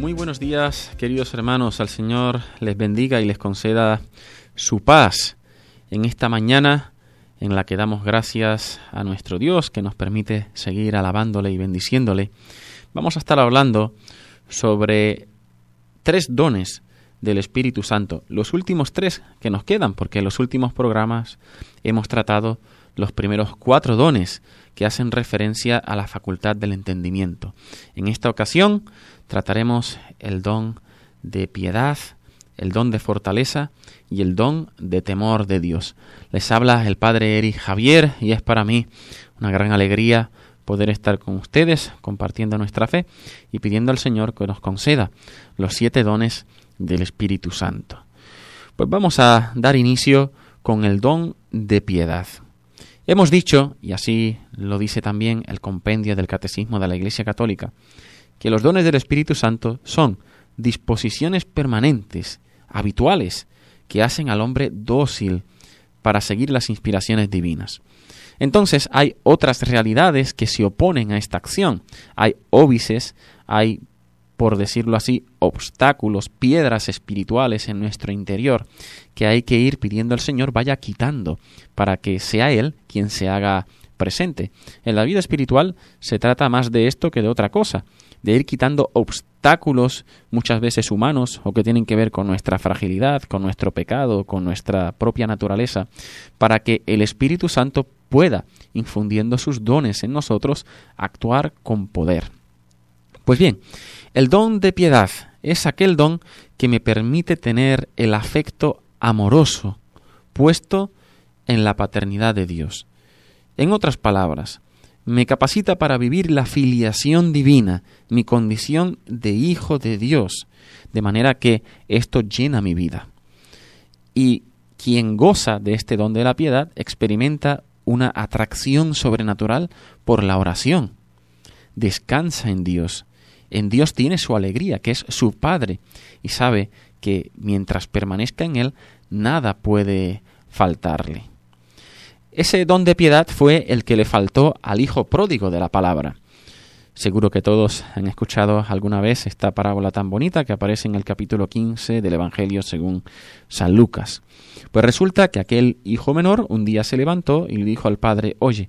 Muy buenos días, queridos hermanos. Al Señor les bendiga y les conceda su paz en esta mañana en la que damos gracias a nuestro Dios que nos permite seguir alabándole y bendiciéndole. Vamos a estar hablando sobre tres dones del Espíritu Santo, los últimos tres que nos quedan, porque en los últimos programas hemos tratado los primeros cuatro dones que hacen referencia a la facultad del entendimiento. En esta ocasión trataremos el don de piedad, el don de fortaleza y el don de temor de Dios. Les habla el Padre Eric Javier y es para mí una gran alegría poder estar con ustedes compartiendo nuestra fe y pidiendo al Señor que nos conceda los siete dones del Espíritu Santo. Pues vamos a dar inicio con el don de piedad. Hemos dicho, y así lo dice también el compendio del Catecismo de la Iglesia Católica, que los dones del Espíritu Santo son disposiciones permanentes, habituales, que hacen al hombre dócil para seguir las inspiraciones divinas. Entonces hay otras realidades que se oponen a esta acción. Hay óbices, hay, por decirlo así, obstáculos, piedras espirituales en nuestro interior que hay que ir pidiendo al Señor vaya quitando para que sea Él quien se haga presente. En la vida espiritual se trata más de esto que de otra cosa de ir quitando obstáculos muchas veces humanos o que tienen que ver con nuestra fragilidad, con nuestro pecado, con nuestra propia naturaleza, para que el Espíritu Santo pueda, infundiendo sus dones en nosotros, actuar con poder. Pues bien, el don de piedad es aquel don que me permite tener el afecto amoroso puesto en la paternidad de Dios. En otras palabras, me capacita para vivir la filiación divina, mi condición de hijo de Dios, de manera que esto llena mi vida. Y quien goza de este don de la piedad experimenta una atracción sobrenatural por la oración. Descansa en Dios. En Dios tiene su alegría, que es su Padre, y sabe que mientras permanezca en Él, nada puede faltarle. Ese don de piedad fue el que le faltó al hijo pródigo de la palabra. Seguro que todos han escuchado alguna vez esta parábola tan bonita que aparece en el capítulo 15 del Evangelio según San Lucas. Pues resulta que aquel hijo menor un día se levantó y le dijo al padre, oye,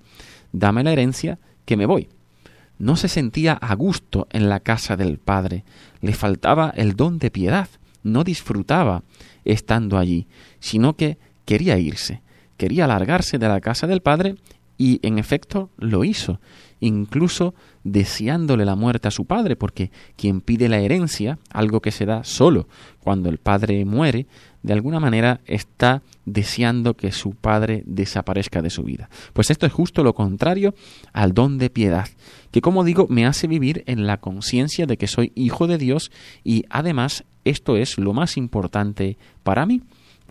dame la herencia que me voy. No se sentía a gusto en la casa del padre, le faltaba el don de piedad, no disfrutaba estando allí, sino que quería irse. Quería largarse de la casa del padre y en efecto lo hizo, incluso deseándole la muerte a su padre, porque quien pide la herencia, algo que se da solo cuando el padre muere, de alguna manera está deseando que su padre desaparezca de su vida. Pues esto es justo lo contrario al don de piedad, que como digo me hace vivir en la conciencia de que soy hijo de Dios y además esto es lo más importante para mí,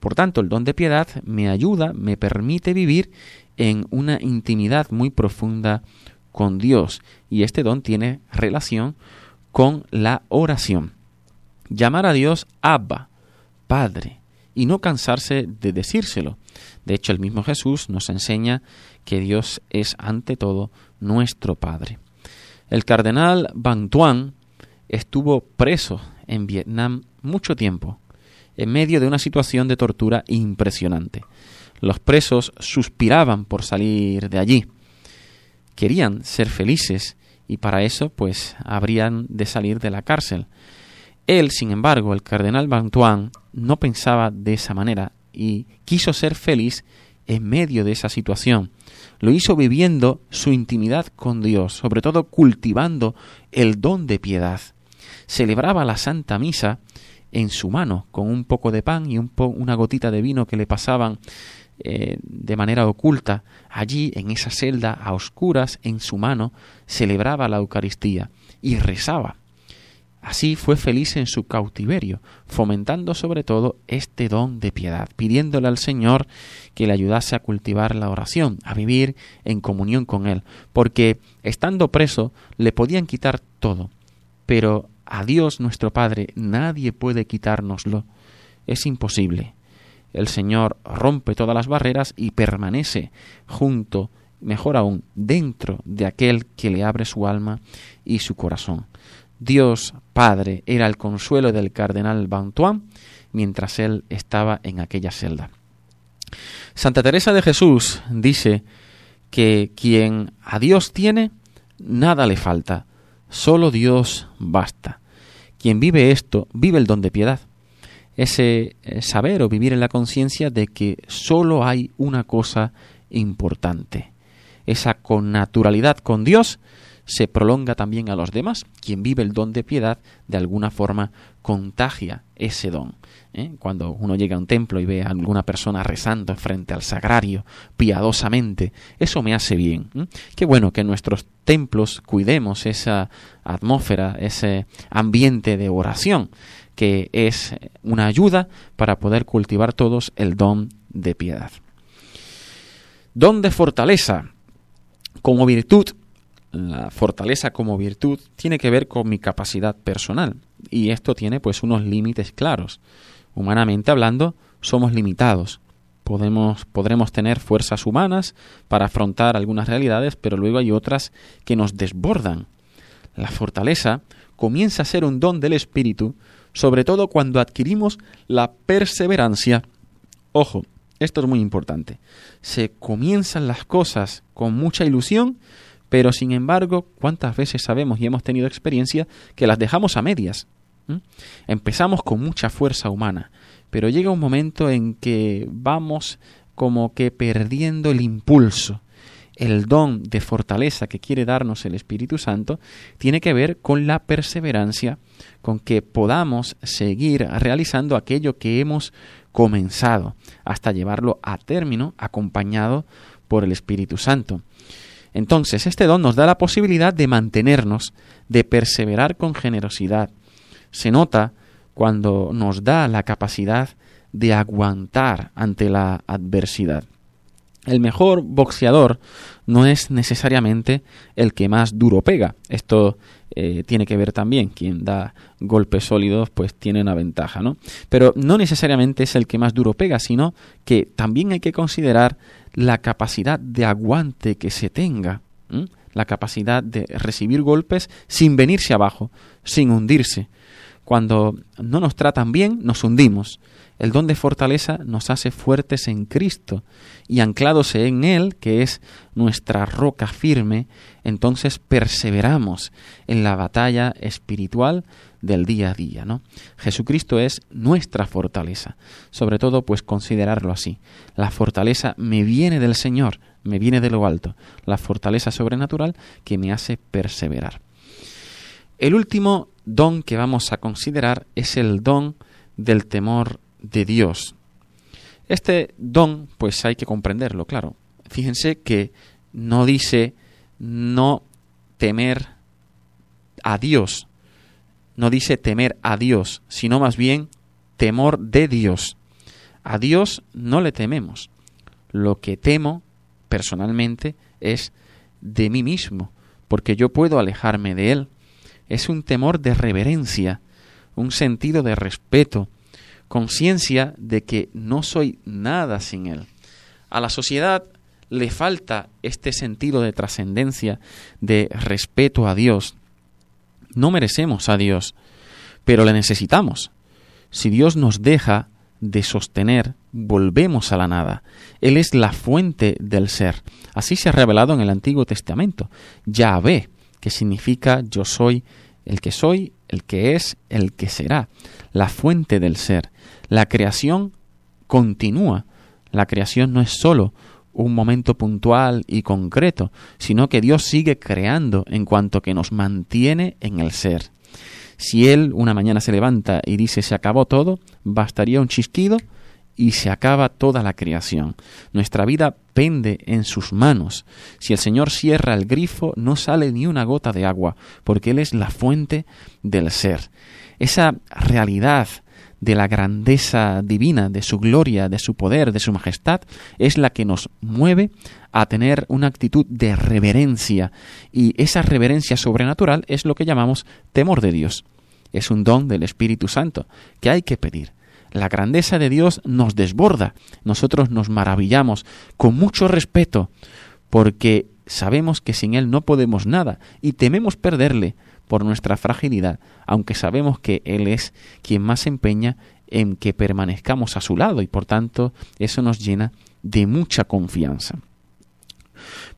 por tanto, el don de piedad me ayuda, me permite vivir en una intimidad muy profunda con Dios y este don tiene relación con la oración. Llamar a Dios Abba, Padre, y no cansarse de decírselo. De hecho, el mismo Jesús nos enseña que Dios es ante todo nuestro Padre. El cardenal Van Tuan estuvo preso en Vietnam mucho tiempo en medio de una situación de tortura impresionante. Los presos suspiraban por salir de allí. Querían ser felices y para eso pues habrían de salir de la cárcel. Él, sin embargo, el cardenal Bantuan, no pensaba de esa manera y quiso ser feliz en medio de esa situación. Lo hizo viviendo su intimidad con Dios, sobre todo cultivando el don de piedad. Celebraba la Santa Misa en su mano, con un poco de pan y un una gotita de vino que le pasaban eh, de manera oculta. Allí, en esa celda, a oscuras, en su mano, celebraba la Eucaristía y rezaba. Así fue feliz en su cautiverio, fomentando sobre todo este don de piedad, pidiéndole al Señor que le ayudase a cultivar la oración, a vivir en comunión con Él, porque estando preso le podían quitar todo, pero a Dios nuestro Padre nadie puede quitárnoslo. Es imposible. El Señor rompe todas las barreras y permanece junto, mejor aún, dentro de aquel que le abre su alma y su corazón. Dios Padre era el consuelo del cardenal Bantuan mientras él estaba en aquella celda. Santa Teresa de Jesús dice que quien a Dios tiene, nada le falta, solo Dios basta. Quien vive esto, vive el don de piedad. Ese eh, saber o vivir en la conciencia de que solo hay una cosa importante. Esa connaturalidad con Dios se prolonga también a los demás. Quien vive el don de piedad, de alguna forma, contagia ese don. ¿eh? Cuando uno llega a un templo y ve a alguna persona rezando frente al sagrario, piadosamente, eso me hace bien. Qué bueno que en nuestros templos cuidemos esa atmósfera, ese ambiente de oración, que es una ayuda para poder cultivar todos el don de piedad. Don de fortaleza como virtud la fortaleza como virtud tiene que ver con mi capacidad personal y esto tiene pues unos límites claros. Humanamente hablando, somos limitados. Podemos, podremos tener fuerzas humanas para afrontar algunas realidades, pero luego hay otras que nos desbordan. La fortaleza comienza a ser un don del espíritu, sobre todo cuando adquirimos la perseverancia. Ojo, esto es muy importante. Se comienzan las cosas con mucha ilusión, pero sin embargo, ¿cuántas veces sabemos y hemos tenido experiencia que las dejamos a medias? ¿Mm? Empezamos con mucha fuerza humana, pero llega un momento en que vamos como que perdiendo el impulso. El don de fortaleza que quiere darnos el Espíritu Santo tiene que ver con la perseverancia, con que podamos seguir realizando aquello que hemos comenzado, hasta llevarlo a término acompañado por el Espíritu Santo. Entonces, este don nos da la posibilidad de mantenernos, de perseverar con generosidad. Se nota cuando nos da la capacidad de aguantar ante la adversidad. El mejor boxeador no es necesariamente el que más duro pega. Esto eh, tiene que ver también. Quien da golpes sólidos, pues tiene una ventaja, ¿no? Pero no necesariamente es el que más duro pega, sino que también hay que considerar la capacidad de aguante que se tenga, la capacidad de recibir golpes sin venirse abajo, sin hundirse. Cuando no nos tratan bien, nos hundimos. El don de fortaleza nos hace fuertes en Cristo y anclados en Él, que es nuestra roca firme, entonces perseveramos en la batalla espiritual del día a día, ¿no? Jesucristo es nuestra fortaleza. Sobre todo, pues considerarlo así. La fortaleza me viene del Señor, me viene de lo alto. La fortaleza sobrenatural que me hace perseverar. El último don que vamos a considerar es el don del temor de Dios. Este don, pues hay que comprenderlo, claro. Fíjense que no dice no temer a Dios, no dice temer a Dios, sino más bien temor de Dios. A Dios no le tememos. Lo que temo personalmente es de mí mismo, porque yo puedo alejarme de Él. Es un temor de reverencia, un sentido de respeto, conciencia de que no soy nada sin Él. A la sociedad le falta este sentido de trascendencia, de respeto a Dios. No merecemos a Dios, pero le necesitamos. Si Dios nos deja de sostener, volvemos a la nada. Él es la fuente del ser. Así se ha revelado en el Antiguo Testamento. Yahvé, que significa yo soy el que soy, el que es, el que será, la fuente del ser. La creación continúa. La creación no es sólo un momento puntual y concreto, sino que Dios sigue creando en cuanto que nos mantiene en el ser. Si Él una mañana se levanta y dice se acabó todo, bastaría un chisquido y se acaba toda la creación. Nuestra vida pende en sus manos. Si el Señor cierra el grifo, no sale ni una gota de agua, porque Él es la fuente del ser. Esa realidad de la grandeza divina, de su gloria, de su poder, de su majestad, es la que nos mueve a tener una actitud de reverencia. Y esa reverencia sobrenatural es lo que llamamos temor de Dios. Es un don del Espíritu Santo que hay que pedir. La grandeza de Dios nos desborda. Nosotros nos maravillamos con mucho respeto porque sabemos que sin Él no podemos nada y tememos perderle por nuestra fragilidad, aunque sabemos que Él es quien más se empeña en que permanezcamos a su lado y por tanto eso nos llena de mucha confianza.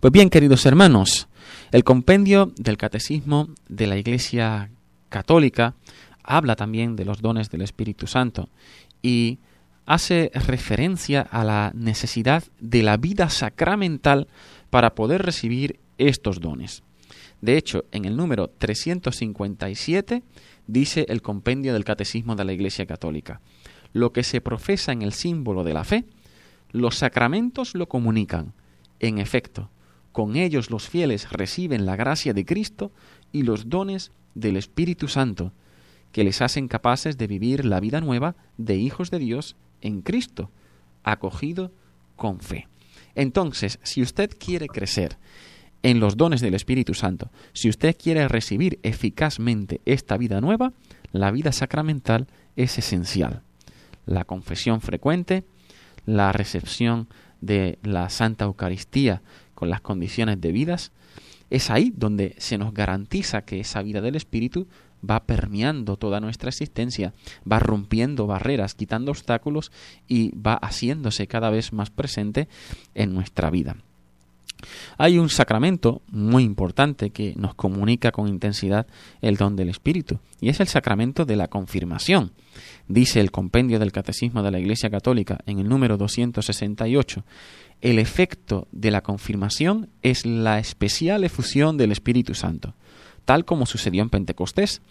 Pues bien, queridos hermanos, el compendio del Catecismo de la Iglesia Católica habla también de los dones del Espíritu Santo y hace referencia a la necesidad de la vida sacramental para poder recibir estos dones. De hecho, en el número 357 dice el compendio del Catecismo de la Iglesia Católica, lo que se profesa en el símbolo de la fe, los sacramentos lo comunican. En efecto, con ellos los fieles reciben la gracia de Cristo y los dones del Espíritu Santo, que les hacen capaces de vivir la vida nueva de hijos de Dios en Cristo, acogido con fe. Entonces, si usted quiere crecer en los dones del Espíritu Santo. Si usted quiere recibir eficazmente esta vida nueva, la vida sacramental es esencial. La confesión frecuente, la recepción de la Santa Eucaristía con las condiciones debidas, es ahí donde se nos garantiza que esa vida del Espíritu va permeando toda nuestra existencia, va rompiendo barreras, quitando obstáculos y va haciéndose cada vez más presente en nuestra vida. Hay un sacramento muy importante que nos comunica con intensidad el don del Espíritu, y es el sacramento de la confirmación. Dice el compendio del Catecismo de la Iglesia Católica en el número 268, el efecto de la confirmación es la especial efusión del Espíritu Santo, tal como sucedió en Pentecostés.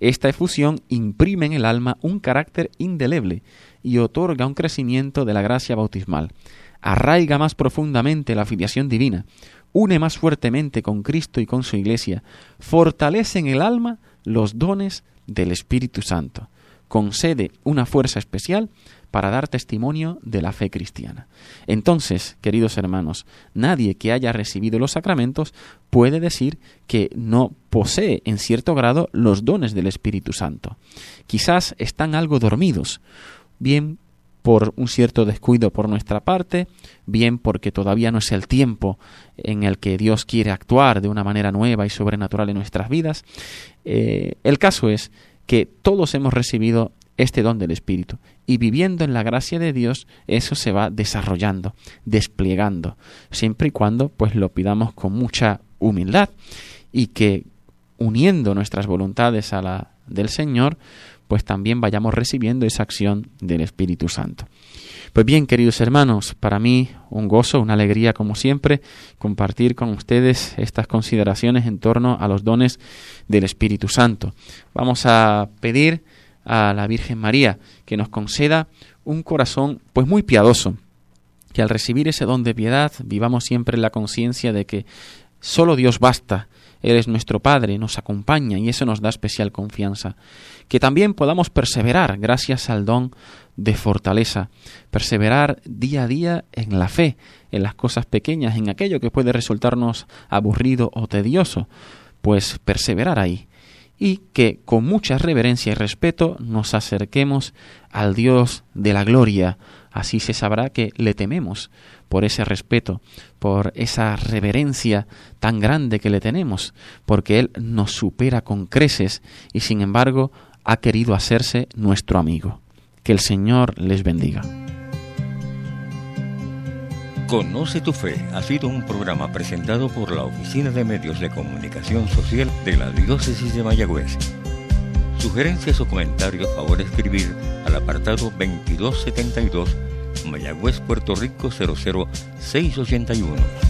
Esta efusión imprime en el alma un carácter indeleble y otorga un crecimiento de la gracia bautismal arraiga más profundamente la filiación divina, une más fuertemente con Cristo y con su Iglesia, fortalece en el alma los dones del Espíritu Santo, concede una fuerza especial para dar testimonio de la fe cristiana. Entonces, queridos hermanos, nadie que haya recibido los sacramentos puede decir que no posee en cierto grado los dones del Espíritu Santo. Quizás están algo dormidos, bien por un cierto descuido por nuestra parte, bien porque todavía no es el tiempo en el que Dios quiere actuar de una manera nueva y sobrenatural en nuestras vidas. Eh, el caso es que todos hemos recibido este don del Espíritu. Y viviendo en la gracia de Dios eso se va desarrollando, desplegando, siempre y cuando pues lo pidamos con mucha humildad y que uniendo nuestras voluntades a la del Señor, pues también vayamos recibiendo esa acción del Espíritu Santo. Pues bien, queridos hermanos, para mí un gozo, una alegría como siempre compartir con ustedes estas consideraciones en torno a los dones del Espíritu Santo. Vamos a pedir a la Virgen María que nos conceda un corazón pues muy piadoso, que al recibir ese don de piedad vivamos siempre en la conciencia de que solo Dios basta él es nuestro Padre, nos acompaña y eso nos da especial confianza. Que también podamos perseverar gracias al don de fortaleza, perseverar día a día en la fe, en las cosas pequeñas, en aquello que puede resultarnos aburrido o tedioso, pues perseverar ahí. Y que con mucha reverencia y respeto nos acerquemos al Dios de la gloria, así se sabrá que le tememos, por ese respeto, por esa reverencia tan grande que le tenemos, porque Él nos supera con creces y sin embargo ha querido hacerse nuestro amigo. Que el Señor les bendiga. Conoce tu fe ha sido un programa presentado por la Oficina de Medios de Comunicación Social de la Diócesis de Mayagüez. Sugerencias o comentarios, favor escribir al apartado 2272 Mayagüez, Puerto Rico 00681.